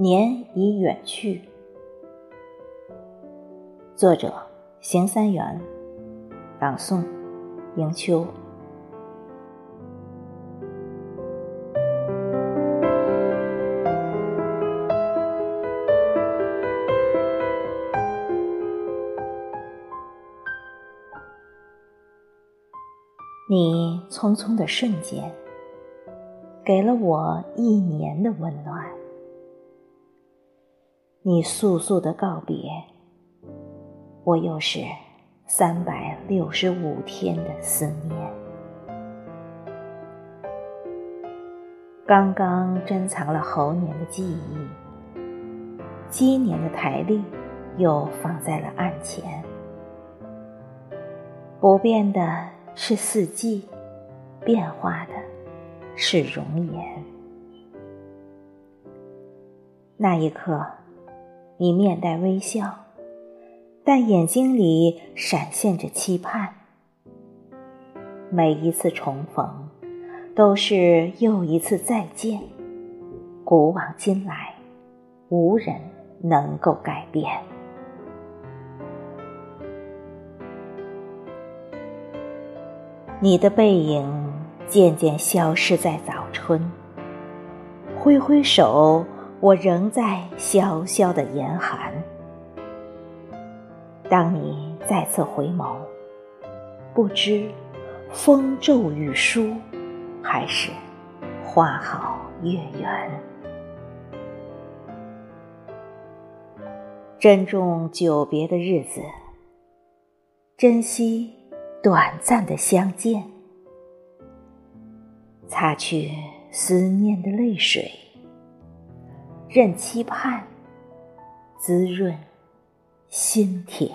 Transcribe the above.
年已远去。作者：邢三元，朗诵：迎秋。你匆匆的瞬间，给了我一年的温暖。你速速的告别，我又是三百六十五天的思念。刚刚珍藏了猴年的记忆，鸡年的台历又放在了案前。不变的是四季，变化的是容颜。那一刻。你面带微笑，但眼睛里闪现着期盼。每一次重逢，都是又一次再见。古往今来，无人能够改变。你的背影渐渐消失在早春，挥挥手。我仍在萧萧的严寒。当你再次回眸，不知风骤雨疏，还是花好月圆。珍重久别的日子，珍惜短暂的相见，擦去思念的泪水。任期盼滋润心田。